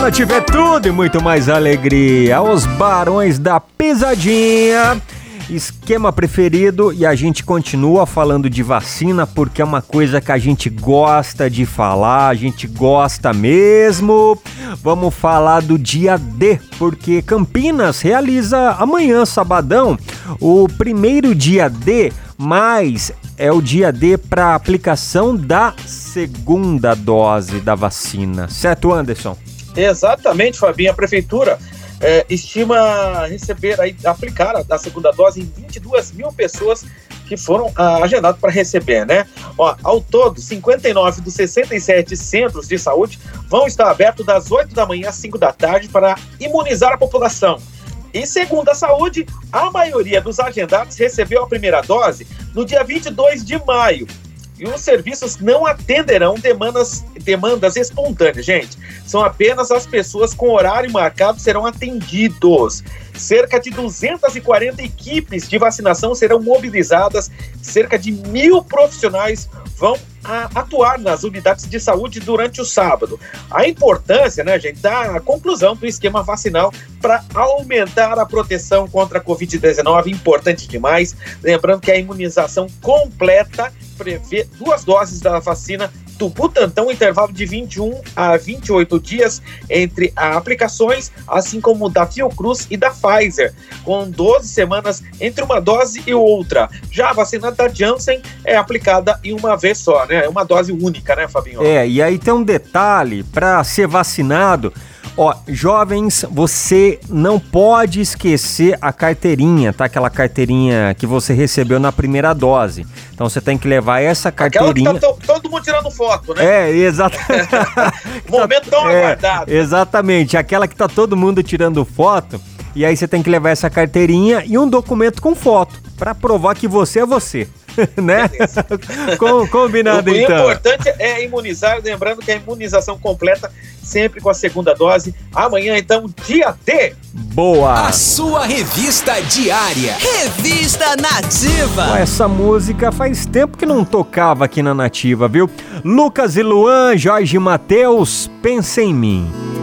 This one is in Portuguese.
Nativa é tudo e muito mais alegria. Os Barões da Pisadinha. Esquema preferido e a gente continua falando de vacina porque é uma coisa que a gente gosta de falar, a gente gosta mesmo. Vamos falar do dia D, porque Campinas realiza amanhã, sabadão, o primeiro dia D, mas é o dia D para aplicação da segunda dose da vacina. Certo, Anderson? Exatamente, Fabinho. A prefeitura é, estima receber, aí, aplicar a, a, segunda dose em 22 mil pessoas que foram ah, agendadas para receber, né? Ó, ao todo, 59 dos 67 centros de saúde vão estar abertos das 8 da manhã às 5 da tarde para imunizar a população. E segundo a saúde, a maioria dos agendados recebeu a primeira dose no dia 22 de maio e os serviços não atenderão demandas, demandas espontâneas, gente. São apenas as pessoas com horário marcado serão atendidos. Cerca de 240 equipes de vacinação serão mobilizadas, cerca de mil profissionais vão atuar nas unidades de saúde durante o sábado. A importância, né, gente, da conclusão do esquema vacinal para aumentar a proteção contra a Covid-19, importante demais. Lembrando que a imunização completa prevê duas doses da vacina do Butantan, intervalo de 21 a 28 dias entre aplicações, assim como da Fiocruz e da Pfizer, com 12 semanas entre uma dose e outra. Já a vacina da Janssen é aplicada em uma vez só, né? É uma dose única, né, Fabinho? É, e aí tem um detalhe, para ser vacinado, Ó, jovens, você não pode esquecer a carteirinha, tá? Aquela carteirinha que você recebeu na primeira dose. Então você tem que levar essa carteirinha. Aquela que tá todo mundo tirando foto, né? É, exatamente. Momento tão é, aguardado. Exatamente, aquela que tá todo mundo tirando foto. E aí você tem que levar essa carteirinha e um documento com foto para provar que você é você. né? Com, combinado o então. O importante é imunizar, lembrando que a imunização completa sempre com a segunda dose. Amanhã, então, dia D. Boa! A sua revista diária. Revista Nativa. Essa música faz tempo que não tocava aqui na Nativa, viu? Lucas e Luan, Jorge Matheus, pensa em mim.